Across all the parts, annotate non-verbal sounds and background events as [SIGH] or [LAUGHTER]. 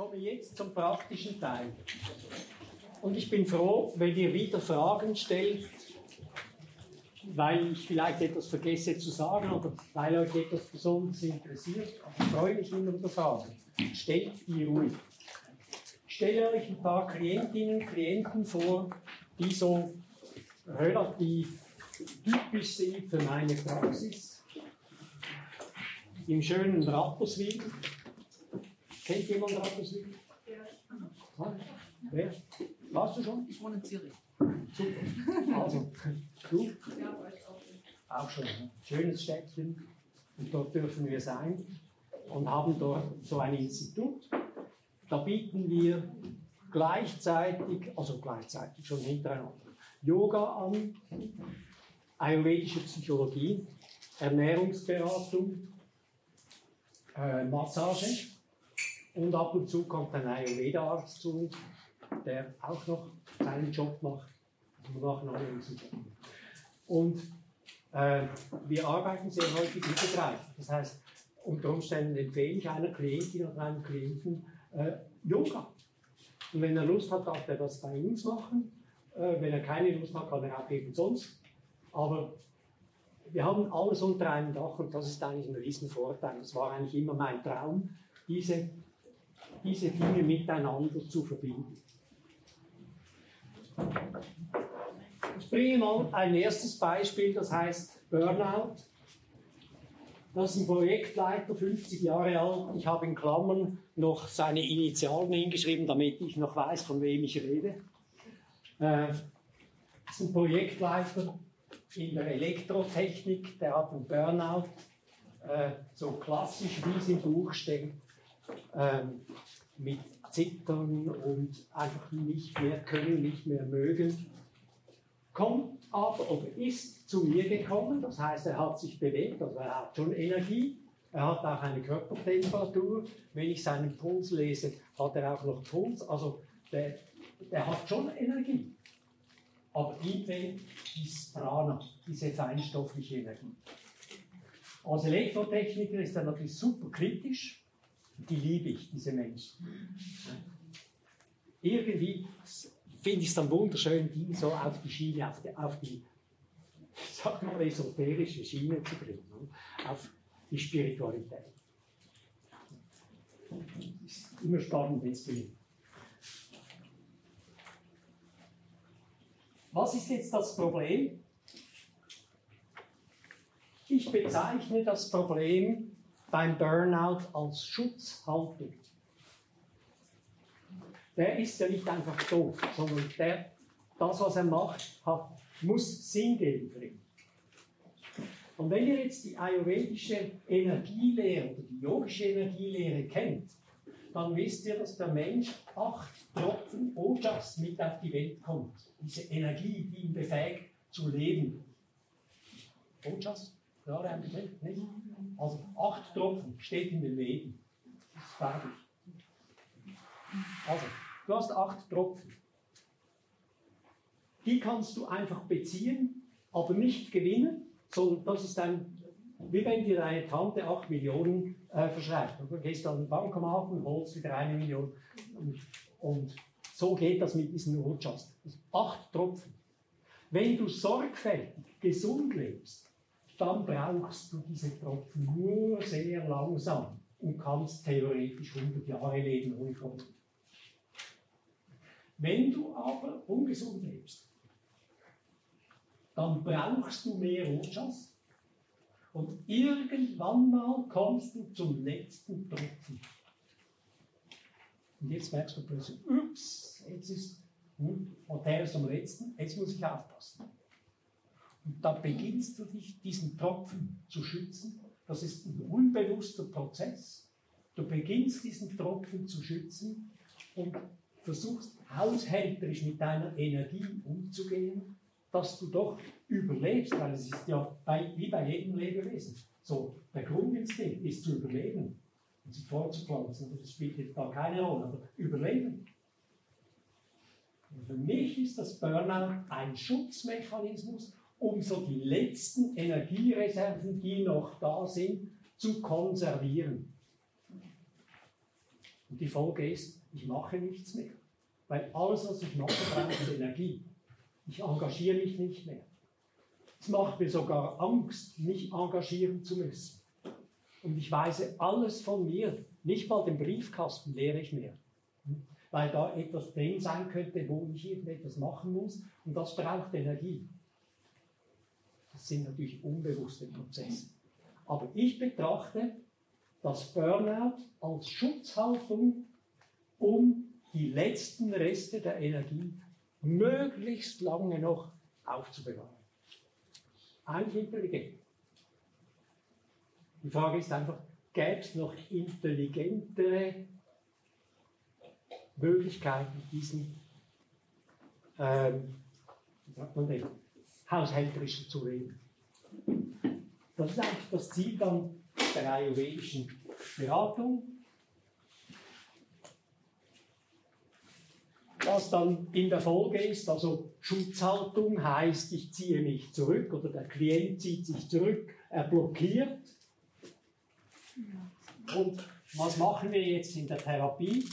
komme jetzt zum praktischen Teil. Und ich bin froh, wenn ihr wieder Fragen stellt, weil ich vielleicht etwas vergesse zu sagen oder weil euch etwas besonders interessiert. Aber ich freue mich immer über Fragen. Stellt die ruhig. Ich stelle euch ein paar Klientinnen und Klienten vor, die so relativ typisch sind für meine Praxis. Im schönen Rapperswil. Kennt jemand Rapperswil? Ja. Wer? Warst du schon? Ich wohne in Zürich. Super. Also, du? Ja, war ich auch schon. Auch schon. Ne? Schönes Städtchen. Und dort dürfen wir sein und haben dort so ein Institut. Da bieten wir gleichzeitig, also gleichzeitig schon hintereinander, Yoga an, ayurvedische Psychologie, Ernährungsberatung, äh, Massage und ab und zu kommt ein Ayurveda-Arzt zu uns, der auch noch seinen Job macht. Wir machen alle unseren Job. Und äh, wir arbeiten sehr häufig übergreifend. Das heißt, unter Umständen empfehle ich einer Klientin oder einem Klienten äh, Yoga. Und wenn er Lust hat, darf er das bei uns machen. Äh, wenn er keine Lust hat, kann er auch eben sonst. Aber wir haben alles unter einem Dach und das ist eigentlich ein Riesenvorteil. Das war eigentlich immer mein Traum, diese, diese Dinge miteinander zu verbinden. Ich bringe mal ein erstes Beispiel, das heißt Burnout. Das ist ein Projektleiter, 50 Jahre alt. Ich habe in Klammern noch seine Initialen hingeschrieben, damit ich noch weiß, von wem ich rede. Äh, das ist ein Projektleiter in der Elektrotechnik, der hat einen Burnout, äh, so klassisch wie es im Buch steht, äh, mit Zittern und einfach nicht mehr können, nicht mehr mögen. Kommt aber oder ist zu mir gekommen, das heißt, er hat sich bewegt, also er hat schon Energie, er hat auch eine Körpertemperatur. Wenn ich seinen Puls lese, hat er auch noch Puls. Also der, der hat schon Energie. Aber ihm fehlt dieses Prana, diese feinstoffliche Energie. Als Elektrotechniker ist er natürlich super kritisch. Die liebe ich, diese Menschen. Irgendwie finde ich es dann wunderschön, die so auf die Schiene, auf die, auf die sag mal, esoterische Schiene zu bringen, auf die Spiritualität. Ist immer spannend, wenn es gelingt. Was ist jetzt das Problem? Ich bezeichne das Problem beim Burnout als Schutzhaltung. Der ist ja nicht einfach doof, sondern der, das, was er macht, hat, muss Sinn geben für. Und wenn ihr jetzt die ayurvedische Energielehre oder die yogische Energielehre kennt, dann wisst ihr, dass der Mensch acht Tropfen Ojas mit auf die Welt kommt. Diese Energie, die ihn befähigt zu leben. Ojas? Gerade ein Begriff, nicht? Also acht Tropfen steht in dem Leben. Ist fertig. Also, du hast acht Tropfen. Die kannst du einfach beziehen, aber nicht gewinnen, sondern das ist ein wie wenn dir deine Tante 8 Millionen äh, verschreibt. Du gehst an den Bankomat und holst wieder eine Million. Und, und so geht das mit diesen Wirtschafts. Acht Tropfen. Wenn du sorgfältig, gesund lebst, dann brauchst du diese Tropfen nur sehr langsam und kannst theoretisch 100 Jahre leben ohne Probleme. Wenn du aber ungesund lebst, dann brauchst du mehr Wirtschafts und irgendwann mal kommst du zum letzten Tropfen. Und jetzt merkst du plötzlich, ups, jetzt ist, hm, der ist am letzten, jetzt muss ich aufpassen. Und da beginnst du dich, diesen Tropfen zu schützen. Das ist ein unbewusster Prozess. Du beginnst diesen Tropfen zu schützen und versuchst haushälterisch mit deiner Energie umzugehen dass du doch überlebst, weil es ist ja bei, wie bei jedem Lebewesen. So, der Grundinstinkt ist zu überleben und sich fortzupflanzen. Das spielt jetzt da keine Rolle, aber überleben. Und für mich ist das Burnout ein Schutzmechanismus, um so die letzten Energiereserven, die noch da sind, zu konservieren. Und die Folge ist, ich mache nichts mehr. Weil alles, was ich mache, braucht [LAUGHS] Energie. Ich engagiere mich nicht mehr. Es macht mir sogar Angst, mich engagieren zu müssen. Und ich weise alles von mir, nicht mal den Briefkasten leere ich mehr. Weil da etwas drin sein könnte, wo ich irgendetwas machen muss. Und das braucht Energie. Das sind natürlich unbewusste Prozesse. Aber ich betrachte das Burnout als Schutzhaltung, um die letzten Reste der Energie möglichst lange noch aufzubewahren. Eigentlich intelligent. Die Frage ist einfach, gäbe es noch intelligentere Möglichkeiten, diesen, ähm, wie sagt man denn, haushälterischen zu leben? Das ist eigentlich das Ziel dann der ayurvedischen Beratung. Was dann in der Folge ist, also Schutzhaltung heißt, ich ziehe mich zurück oder der Klient zieht sich zurück, er blockiert. Und was machen wir jetzt in der Therapie?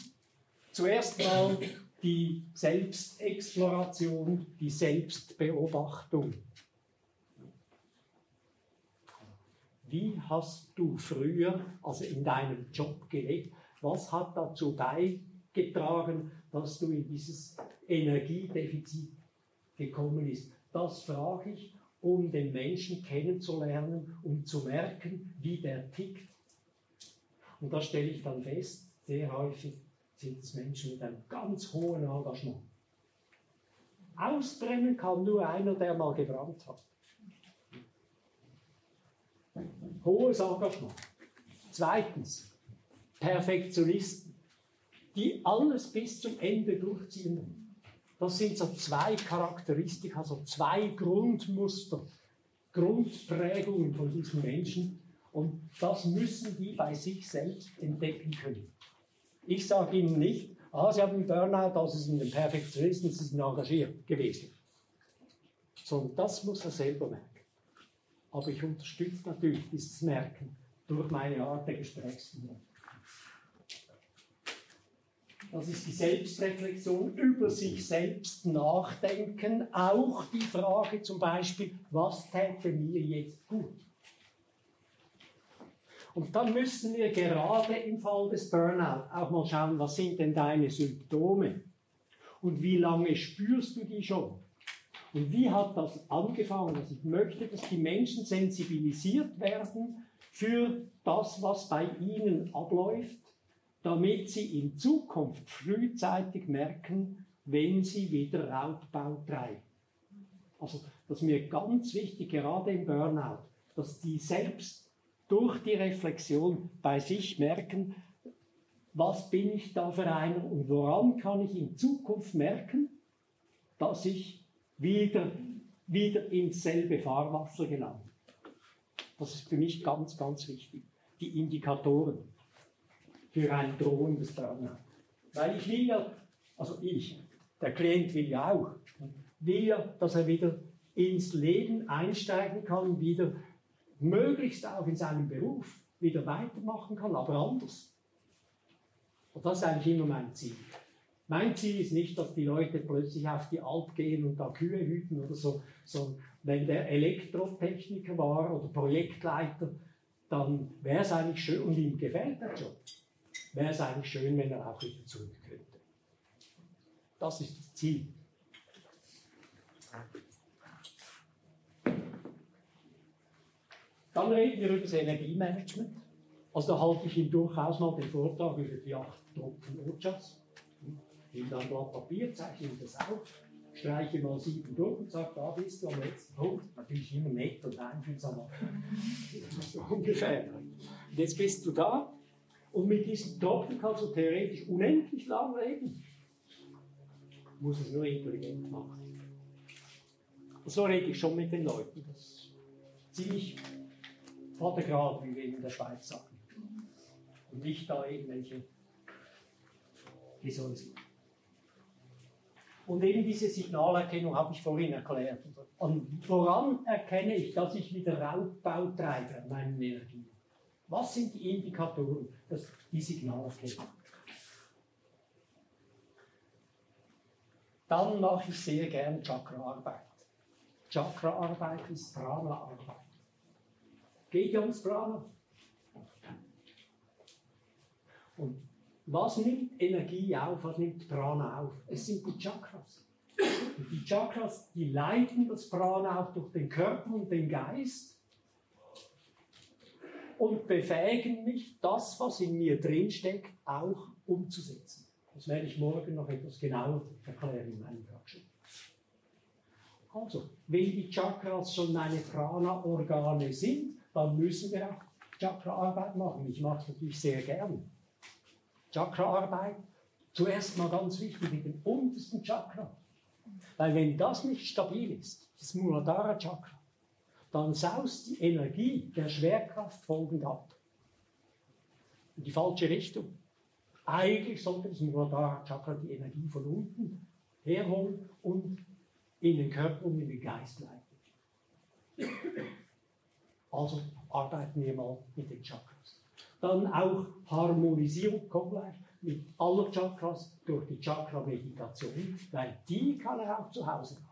Zuerst mal die Selbstexploration, die Selbstbeobachtung. Wie hast du früher, also in deinem Job gelebt? Was hat dazu beigetragen, dass du in dieses Energiedefizit gekommen bist? Das frage ich, um den Menschen kennenzulernen, um zu merken, wie der tickt. Und da stelle ich dann fest, sehr häufig sind es Menschen mit einem ganz hohen Engagement. Ausbrennen kann nur einer, der mal gebrannt hat. Hohes Engagement. Zweitens, Perfektionisten, die alles bis zum Ende durchziehen. Das sind so zwei Charakteristika, also zwei Grundmuster, Grundprägungen von diesen Menschen. Und das müssen die bei sich selbst entdecken können. Ich sage Ihnen nicht, ah, Sie haben Burnout, also sind ein Perfektionisten, Sie sind engagiert gewesen. Sondern das muss er selber merken. Aber ich unterstütze natürlich dieses Merken durch meine Art der Gesprächsführung. Das ist die Selbstreflexion, über sich selbst nachdenken. Auch die Frage zum Beispiel, was täte mir jetzt gut? Und dann müssen wir gerade im Fall des Burnout auch mal schauen, was sind denn deine Symptome? Und wie lange spürst du die schon? Und wie hat das angefangen? Also ich möchte, dass die Menschen sensibilisiert werden für das, was bei ihnen abläuft, damit sie in Zukunft frühzeitig merken, wenn sie wieder Raubbau treiben. Also das ist mir ganz wichtig, gerade im Burnout, dass die selbst durch die Reflexion bei sich merken, was bin ich da für einer und woran kann ich in Zukunft merken, dass ich wieder, wieder ins selbe Fahrwasser gelangen. Das ist für mich ganz, ganz wichtig. Die Indikatoren für ein drohendes Burnout. Weil ich will ja, also ich, der Klient will ja auch, will ja, dass er wieder ins Leben einsteigen kann, wieder möglichst auch in seinem Beruf wieder weitermachen kann, aber anders. Und das ist eigentlich immer mein Ziel. Mein Ziel ist nicht, dass die Leute plötzlich auf die Alp gehen und da Kühe hüten oder so, sondern wenn der Elektrotechniker war oder Projektleiter, dann wäre es eigentlich schön, und ihm gefällt der Job, wäre es eigentlich schön, wenn er auch wieder zurück könnte. Das ist das Ziel. Dann reden wir über das Energiemanagement. Also da halte ich Ihnen durchaus mal den Vortrag über die acht Tropfen Ojas nehme dann ein Blatt Papier, zeichne das auf, streiche mal sieben durch und sage, da bist du am letzten Punkt. Natürlich immer nett und einfühlsam, so ungefähr. Und jetzt bist du da und mit diesem Tropfen kannst du theoretisch unendlich lang reden. Du musst es nur intelligent machen. Und so rede ich schon mit den Leuten. Das ist ziemlich vor der Grab, wie wir in der Schweiz sagen. Und nicht da irgendwelche visualisieren. Und eben diese Signalerkennung habe ich vorhin erklärt. Und woran erkenne ich, dass ich wieder Raubbau treibe an meinen Energien? Was sind die Indikatoren, dass die Signalerkennung? Dann mache ich sehr gern Chakraarbeit. Chakraarbeit ist Prana-Arbeit. Prana. Und was nimmt Energie auf, was nimmt Prana auf? Es sind die Chakras. Und die Chakras, die leiten das Prana auch durch den Körper und den Geist und befähigen mich, das, was in mir drinsteckt, auch umzusetzen. Das werde ich morgen noch etwas genauer erklären in meinem Workshop. Also, wenn die Chakras schon meine Prana-Organe sind, dann müssen wir auch Chakra-Arbeit machen. Ich mache es natürlich sehr gern. Chakra-Arbeit, zuerst mal ganz wichtig mit dem untersten Chakra. Weil wenn das nicht stabil ist, das Muladhara Chakra, dann saust die Energie der Schwerkraft folgend ab. In die falsche Richtung. Eigentlich sollte das Muladhara Chakra die Energie von unten herholen und in den Körper und in den Geist leiten. Also arbeiten wir mal mit den Chakras. Dann auch Harmonisierung, kommt gleich, mit aller Chakras durch die Chakra-Meditation, weil die kann er auch zu Hause machen.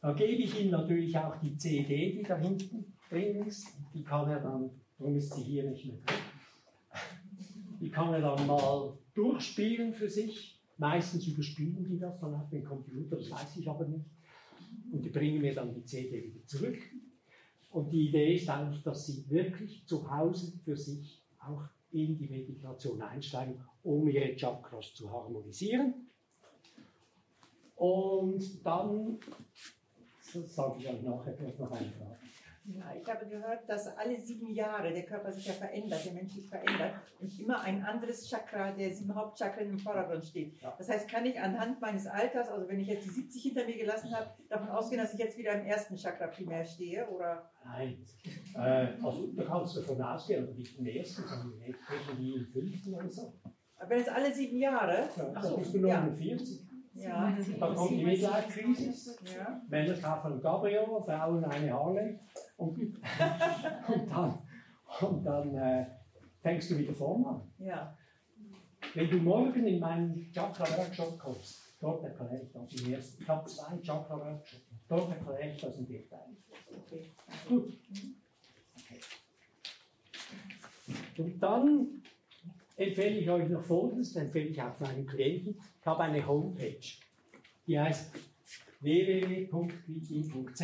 Da gebe ich ihm natürlich auch die CD, die da hinten drin ist. Die kann er dann, darum ist sie hier nicht mehr drin, die kann er dann mal durchspielen für sich. Meistens überspielen die das dann auf den Computer, das weiß ich aber nicht. Und die bringen mir dann die CD wieder zurück. Und die Idee ist eigentlich, dass sie wirklich zu Hause für sich auch in die Meditation einsteigen, um ihre Chakras zu harmonisieren. Und dann, sage ich euch nachher, noch eine Frage. Ja, ich habe gehört, dass alle sieben Jahre der Körper sich ja verändert, der Mensch sich verändert und immer ein anderes Chakra, der sieben Hauptchakren im Vordergrund steht. Das heißt, kann ich anhand meines Alters, also wenn ich jetzt die 70 hinter mir gelassen habe, davon ausgehen, dass ich jetzt wieder im ersten Chakra primär stehe? Oder? Nein, äh, also da kannst du davon ausgehen, aber nicht im ersten, sondern irgendwie im fünften oder so. Aber wenn es alle sieben Jahre? Ja, Ach so, bist du 49. Ja. Ja. Dann kommt die Midlife-Krise. Ja. Männer kaufen Gabriel, Frauen eine Harley. Und, [LAUGHS] und dann, und dann äh, fängst du wieder vorne an. Ja. Wenn du morgen in meinen Chakra-Workshop kommst, dort erkläre ich das im ersten. Ich habe zwei Chakra-Workshops. Dort erkläre ich das im Detail. Okay. Gut. Okay. Und dann empfehle ich euch noch Folgendes, empfehle ich auch meinen Klienten. Ich habe eine Homepage, die heißt www.quitin.ch.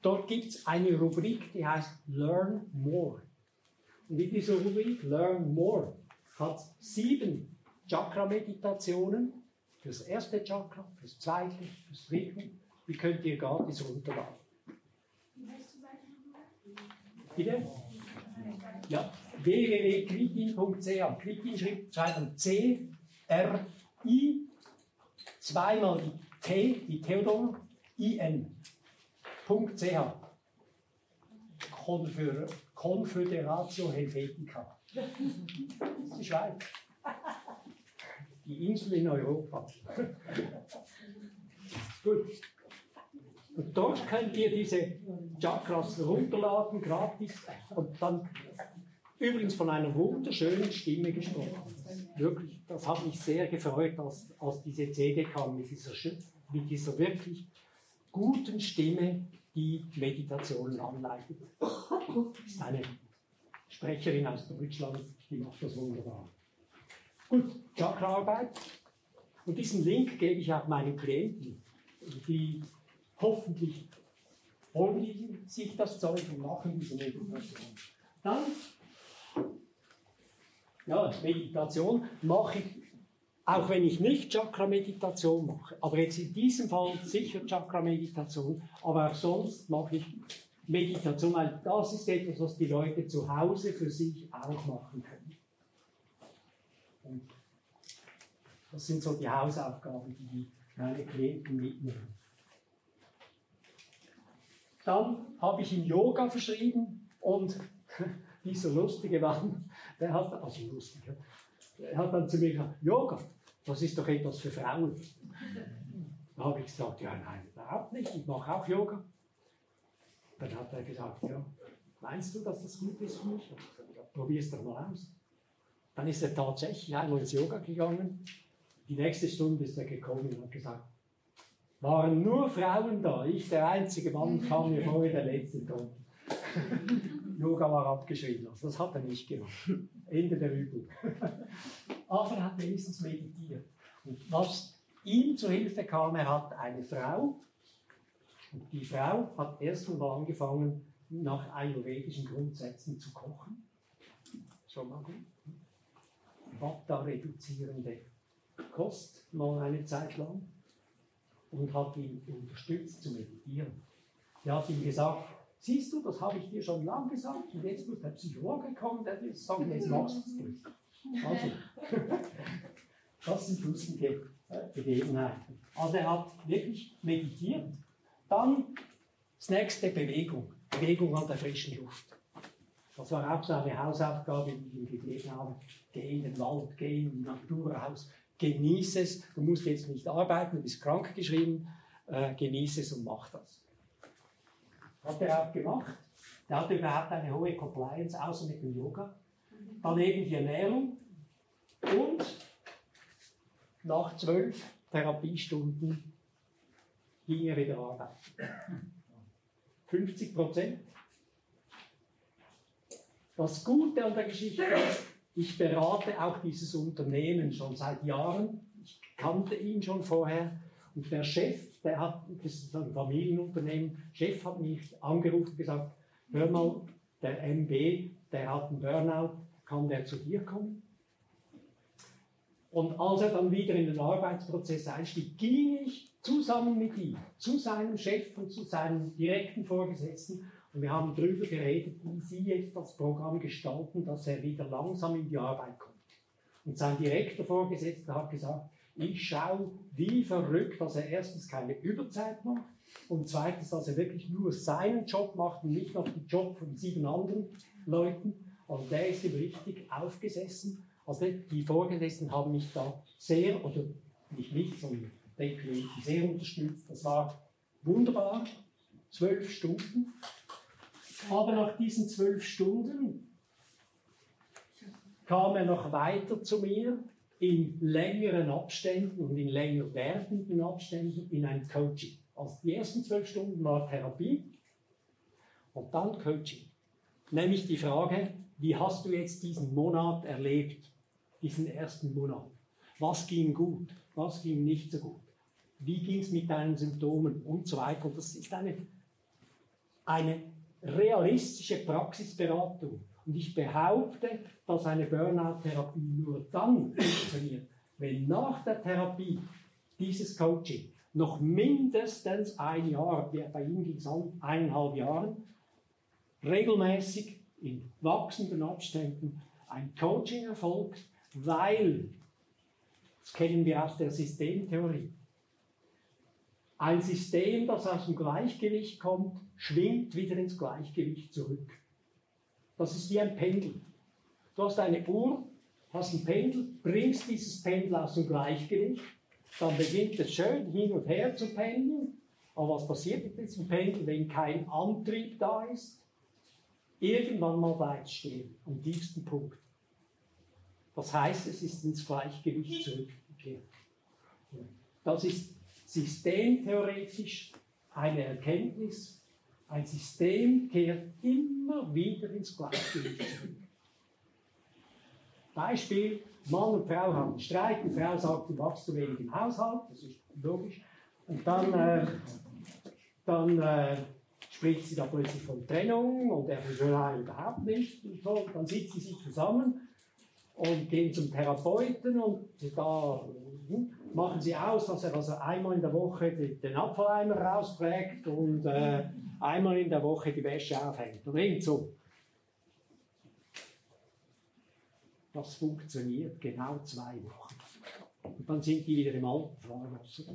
Dort gibt es eine Rubrik, die heißt Learn More. Und in dieser Rubrik Learn More hat sieben Chakra-Meditationen für das erste Chakra, das zweite, das dritte. Die könnt ihr gratis runterladen. Bitte? Ja, www.quitin.ch. Quitin schreiben C, R, I, zweimal die T, die Theodor, I, N. .ch. Confederatio Helvetica. Das ist die Schweiz. Die Insel in Europa. Gut. Und dort könnt ihr diese Chakras runterladen, gratis. Und dann übrigens von einer wunderschönen Stimme gesprochen. Wirklich, das hat mich sehr gefreut, als, als diese CD kam mit dieser, mit dieser wirklich guten Stimme, die Meditationen anleitet. Das ist eine Sprecherin aus Deutschland, die macht das wunderbar. Gut, Chakraarbeit. Und diesen Link gebe ich auch meinen Klienten, die hoffentlich holen sich das Zeug und machen diese Meditation. Dann, ja, Meditation mache ich, auch wenn ich nicht Chakra-Meditation mache, aber jetzt in diesem Fall sicher Chakra-Meditation, aber auch sonst mache ich Meditation, weil das ist etwas, was die Leute zu Hause für sich auch machen können. Und das sind so die Hausaufgaben, die meine Klienten mitnehmen. Dann habe ich ihm Yoga verschrieben und [LAUGHS] dieser lustige Mann, der hat, also lustig, der hat dann zu mir gesagt, Yoga, das ist doch etwas für Frauen. Da habe ich gesagt, ja nein, überhaupt nicht, ich mache auch Yoga. Dann hat er gesagt, ja, meinst du, dass das gut ist für mich? Ja, probier es doch mal aus. Dann ist er tatsächlich einmal ins Yoga gegangen Die nächste Stunde ist er gekommen und hat gesagt, waren nur Frauen da, ich der einzige Mann kam mir vor wie der letzte Ton. Yoga war abgeschrieben, also das hat er nicht gemacht. Ende der Übung. [LAUGHS] Aber er hat wenigstens meditiert. Und was ihm zur Hilfe kam, er hat eine Frau, und die Frau hat erst einmal angefangen, nach ayurvedischen Grundsätzen zu kochen. Schon mal gut. Vata reduzierende Kost, mal eine Zeit lang. Und hat ihn unterstützt zu meditieren. Er hat ihm gesagt, siehst du, das habe ich dir schon lange gesagt und jetzt muss der Psychologe kommen, der dir sagt, jetzt machst du es. Also, [LAUGHS] das sind lustige Begebenheiten. Also er hat wirklich meditiert. Dann das nächste Bewegung. Bewegung an der frischen Luft. Das war auch so eine Hausaufgabe, die ich ihm gegeben habe. Geh in den Wald, geh in die Natur raus, genieße es. Du musst jetzt nicht arbeiten, du bist krank geschrieben, äh, genieße es und mach das. Hat er auch gemacht. Der hatte überhaupt eine hohe Compliance, außer mit dem Yoga. Daneben die Ernährung und nach zwölf Therapiestunden ging er wieder arbeiten. 50 Prozent. Das Gute an der Geschichte ist, ich berate auch dieses Unternehmen schon seit Jahren. Ich kannte ihn schon vorher. Und der Chef, der hat, das ist ein Familienunternehmen, Chef hat mich angerufen und gesagt, hör mal, der MB, der hat einen Burnout, kann der zu dir kommen? Und als er dann wieder in den Arbeitsprozess einstieg, ging ich zusammen mit ihm zu seinem Chef und zu seinem direkten Vorgesetzten und wir haben darüber geredet, wie sie jetzt das Programm gestalten, dass er wieder langsam in die Arbeit kommt. Und sein direkter Vorgesetzter hat gesagt, ich schaue wie verrückt, dass er erstens keine Überzeit macht und zweitens, dass er wirklich nur seinen Job macht und nicht noch den Job von sieben anderen Leuten. Also der ist ihm richtig aufgesessen. Also die Vorgesetzten haben mich da sehr, oder nicht mich, sondern denke ich, sehr unterstützt. Das war wunderbar, zwölf Stunden. Aber nach diesen zwölf Stunden kam er noch weiter zu mir in längeren Abständen und in länger werdenden Abständen in ein Coaching. Also die ersten zwölf Stunden war Therapie und dann Coaching. Nämlich die Frage, wie hast du jetzt diesen Monat erlebt, diesen ersten Monat? Was ging gut, was ging nicht so gut? Wie ging es mit deinen Symptomen und so weiter? Und das ist eine, eine realistische Praxisberatung. Und ich behaupte, dass eine Burnout-Therapie nur dann funktioniert, wenn nach der Therapie dieses Coaching noch mindestens ein Jahr, bei ihm ging es an eineinhalb Jahren, regelmäßig in wachsenden Abständen ein Coaching erfolgt, weil, das kennen wir aus der Systemtheorie, ein System, das aus dem Gleichgewicht kommt, schwingt wieder ins Gleichgewicht zurück. Das ist wie ein Pendel. Du hast eine Uhr, hast ein Pendel, bringst dieses Pendel aus dem Gleichgewicht, dann beginnt es schön hin und her zu pendeln. Aber was passiert mit diesem Pendel, wenn kein Antrieb da ist? Irgendwann mal es stehen, am tiefsten Punkt. Das heißt, es ist ins Gleichgewicht zurückgekehrt. Das ist systemtheoretisch eine Erkenntnis, ein System kehrt immer wieder ins Gleichgewicht zurück. Beispiel, Mann und Frau haben Streit, die Frau sagt, du machst zu wenig im Haushalt, das ist logisch. Und dann, äh, dann äh, spricht sie da plötzlich von Trennung und er will überhaupt nicht. Und so. Dann sitzen sie zusammen und gehen zum Therapeuten und da hm, machen sie aus, dass er also einmal in der Woche den Abfalleimer rausträgt und äh, einmal in der Woche die Wäsche aufhängt. Oder irgend so. Das funktioniert genau zwei Wochen. Und dann sind die wieder im alten Fahrwasser.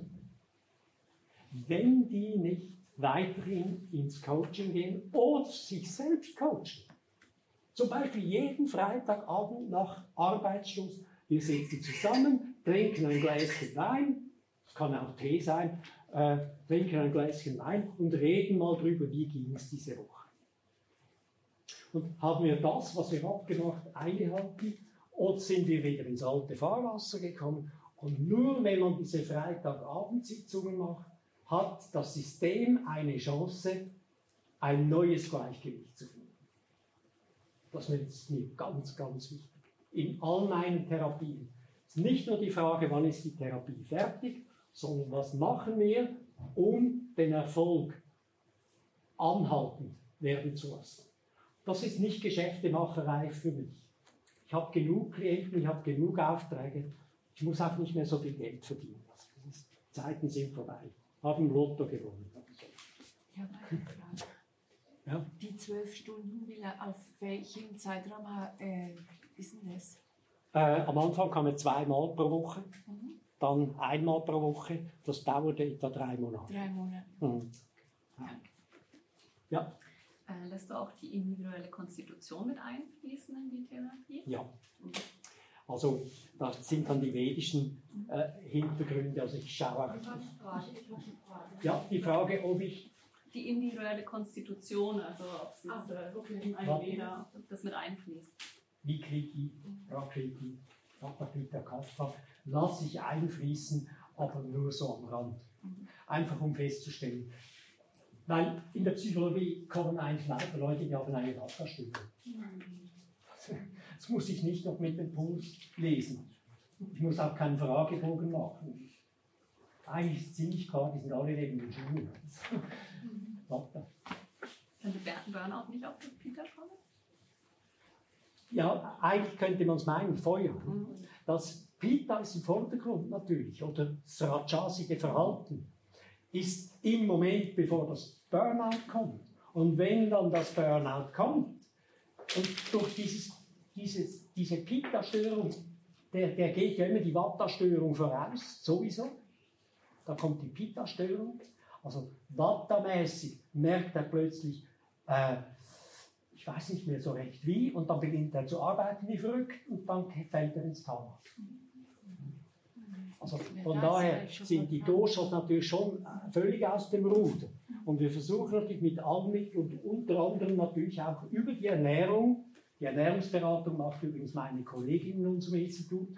Wenn die nicht weiterhin ins Coaching gehen oder sich selbst coachen, zum Beispiel jeden Freitagabend nach Arbeitsschluss, wir sitzen zusammen, trinken ein Gläschen Wein, es kann auch Tee sein, äh, trinken ein Gläschen Wein und reden mal drüber, wie ging es diese Woche. Und haben wir das, was wir abgemacht, eingehalten oder sind wir wieder ins alte Fahrwasser gekommen Und nur wenn man diese Freitagabendsitzungen macht, hat das System eine Chance, ein neues Gleichgewicht zu finden. Das ist mir ganz, ganz wichtig. In all meinen Therapien. Es ist nicht nur die Frage, wann ist die Therapie fertig, sondern was machen wir, um den Erfolg anhaltend werden zu lassen. Das ist nicht Geschäftemacherei für mich. Ich habe genug Klienten, ich habe genug Aufträge, ich muss auch nicht mehr so viel Geld verdienen. Also die Zeiten sind vorbei. Haben Lotto gewonnen. Ich habe eine Frage. Ja? Die zwölf Stunden, auf welchen Zeitraum äh, ist denn das? Äh, am Anfang kamen zweimal pro Woche, mhm. dann einmal pro Woche. Das dauerte etwa drei Monate. Drei Monate. Mhm. Ja. ja. Äh, lässt du auch die individuelle Konstitution mit einfließen in die Therapie? Ja. Also das sind dann die vedischen äh, Hintergründe. Also ich schaue auch. Ja, die Frage, ob ich die individuelle Konstitution, also ob es ah, okay. ein Veda, ob das mit einfließt. Vikriti, Prakriti, Tapakita, Kapha, lasse ich einfließen, aber nur so am Rand. Mhm. Einfach um festzustellen. Weil in der Psychologie kommen eigentlich Leute, die haben eine. Mhm. Das muss ich nicht noch mit dem Puls lesen. Ich muss auch keinen Fragebogen machen. Eigentlich ist es ziemlich klar, die sind alle neben den Schuhen. Könnte Burnout nicht auch mit Peter kommen? Ja, eigentlich könnte man es meinen, Feuer. Das Pita ist im Vordergrund natürlich, oder das rajasige Verhalten ist im Moment, bevor das Burnout kommt. Und wenn dann das Burnout kommt, und durch dieses, dieses, diese Pitta-Störung, der, der geht ja immer die Vata-Störung voraus, sowieso. Da kommt die Pitta-Störung. Also Vata-mäßig merkt er plötzlich, äh, ich weiß nicht mehr so recht wie, und dann beginnt er zu arbeiten wie verrückt und dann fällt er ins Tal. Also von daher sind die Doshas natürlich schon völlig aus dem Ruder. Und wir versuchen natürlich mit allen Mitteln und unter anderem natürlich auch über die Ernährung, die Ernährungsberatung macht übrigens meine Kollegin in unserem Institut,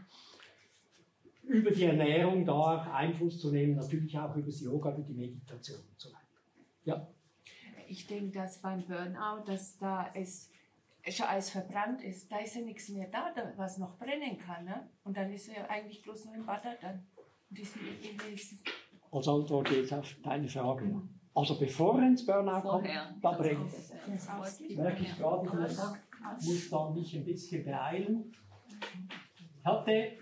über die Ernährung da auch Einfluss zu nehmen, natürlich auch über das Yoga, über die Meditation und so weiter. Ja. Ich denke, dass beim Burnout, dass da es schon alles verbrannt ist, da ist ja nichts mehr da, was noch brennen kann. Ne? Und dann ist ja eigentlich bloß nur im Wasser dann. Diesen, diesen Als Antwort jetzt auf deine Frage. Mhm. Also bevor ins Burnout Vorher. kommt, da brennt es. Merke ich gerade, ich muss da mich ein bisschen beeilen. Ich hatte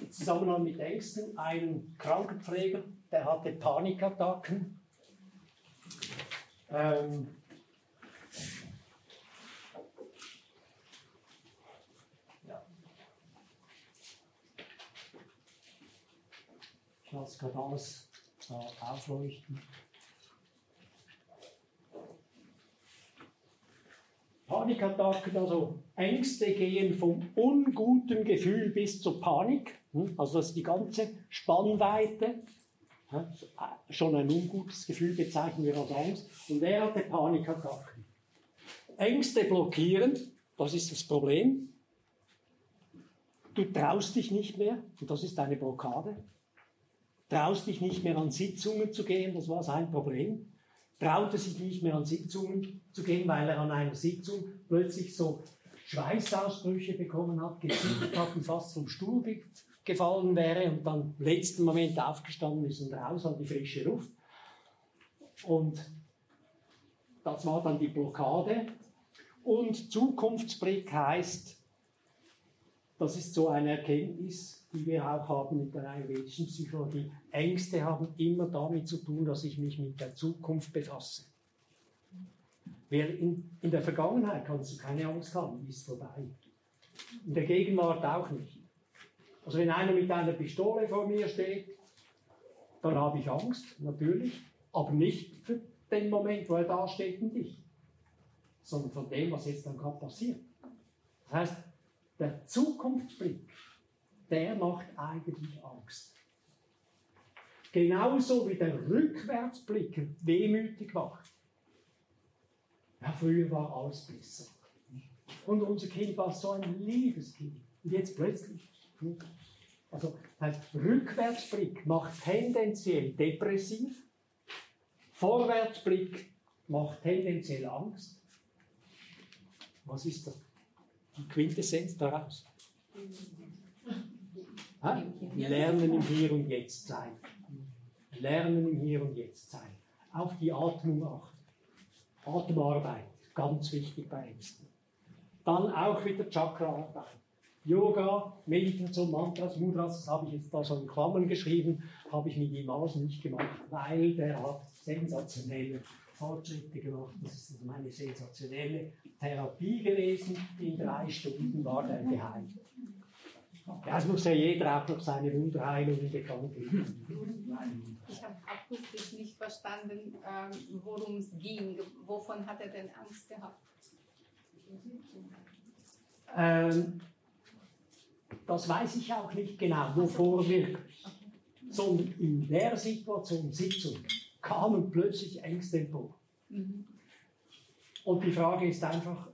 im Zusammenhang mit Ängsten einen Krankenpfleger, der hatte Panikattacken. Ähm, ja. Ich lasse gerade alles äh, aufleuchten. Panikattacken, also Ängste gehen vom unguten Gefühl bis zur Panik. Hm? Also das ist die ganze Spannweite. Schon ein ungutes Gefühl bezeichnen wir als Angst. Und wer hatte Panikattacken? Ängste blockieren, das ist das Problem. Du traust dich nicht mehr, und das ist eine Blockade. Traust dich nicht mehr an Sitzungen zu gehen, das war sein Problem traute sich nicht mehr an Sitzungen zu gehen, weil er an einer Sitzung plötzlich so Schweißausbrüche bekommen hat, gezittert hat und fast vom Stuhl gefallen wäre und dann im letzten Moment aufgestanden ist und raus an die frische Luft. Und das war dann die Blockade. Und Zukunftsblick heißt, das ist so eine Erkenntnis, die wir auch haben mit der ayurvedischen Psychologie. Ängste haben immer damit zu tun, dass ich mich mit der Zukunft befasse. In, in der Vergangenheit kannst du keine Angst haben, die ist vorbei. In der Gegenwart auch nicht. Also wenn einer mit einer Pistole vor mir steht, dann habe ich Angst, natürlich, aber nicht für den Moment, wo er da steht und ich, sondern von dem, was jetzt dann gerade passiert. Das heißt, der Zukunftsblick der macht eigentlich Angst. Genauso wie der Rückwärtsblick wehmütig macht. Ja, früher war alles besser. Und unser Kind war so ein liebes Kind. Und jetzt plötzlich. Also ein Rückwärtsblick macht tendenziell depressiv, Vorwärtsblick macht tendenziell Angst. Was ist das? Die Quintessenz daraus? Ha? Lernen im Hier und Jetzt sein. Lernen im Hier und Jetzt sein. Auf die Atmung achten. Atemarbeit, ganz wichtig bei Ängsten. Dann auch wieder Chakraarbeit. Yoga, Meditation, Mantras, Mudras, das habe ich jetzt da schon in Klammern geschrieben, habe ich mit ihm alles nicht gemacht, weil der hat sensationelle Fortschritte gemacht. Das ist also meine sensationelle Therapie gewesen. In drei Stunden war der geheilt. Ja, es muss ja jeder auch noch seine Wunderheilungen bekannt geben. Ich habe akustisch nicht verstanden, ähm, worum es ging. Wovon hat er denn Angst gehabt? Ähm, das weiß ich auch nicht genau, wovor wir, sondern in der Situation, Sitzung, kamen plötzlich Ängste empor. Mhm. Und die Frage ist einfach,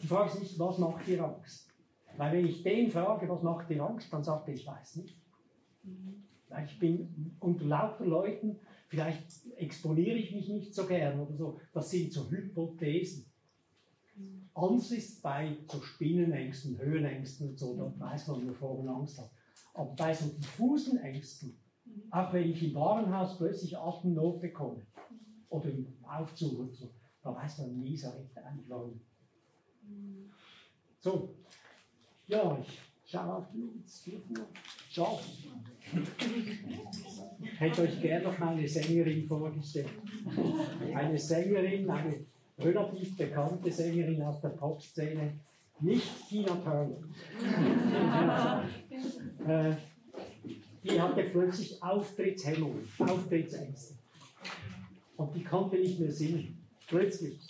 die Frage ist nicht, was macht dir Angst? Weil wenn ich den frage, was macht dir Angst, dann sagt er, ich weiß nicht. Weil Ich bin unter lauter Leuten, vielleicht exponiere ich mich nicht so gern oder so. Das sind so Hypothesen. Angst ist bei so Spinnenängsten, Höhenängsten und so, da weiß man, wovor man Angst hat. Aber bei so diffusen Ängsten, auch wenn ich im Warenhaus plötzlich Atemnot bekomme oder im Aufzug oder so, da weiß man nie so recht eigentlich warum. So, ja, ich schaue auf die Uhr, es ist 4 Uhr. Schade. Ich hätte euch gerne noch meine Sängerin vorgestellt. Eine Sängerin, eine relativ bekannte Sängerin aus der Popszene, nicht Tina Turner. [LAUGHS] äh, die hatte plötzlich Auftrittshemmungen, Auftrittsängste. Und die konnte nicht mehr singen. Plötzlich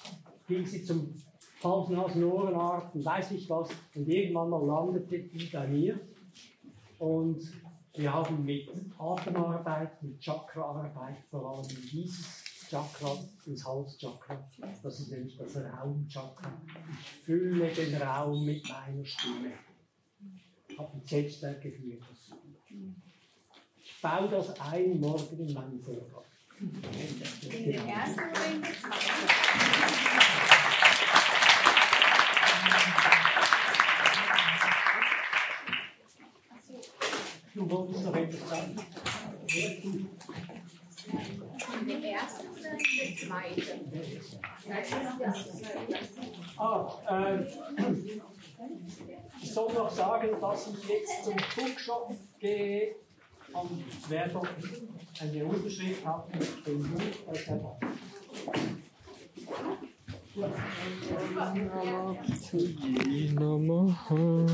ging sie zum Hals-Nasen-Ohrenarzt und weiß nicht was. Und irgendwann mal landete die bei mir. Und wir haben mit Atemarbeit, mit Chakraarbeit vor allem dieses Chakra, das Halschakra, das ist nämlich das Raumchakra. Ich fülle den Raum mit meiner Stimme. Ich habe ein Selbstwertgefühl. Ich baue das ein morgen in meinen Vortrag. In den ersten oder in den zweiten? Du wolltest noch etwas sagen? Ah, äh, ich soll noch sagen, dass ich jetzt zum Cookshop gehe und wer doch eine Unterschrift hat, den Buch, äh, der Namaha.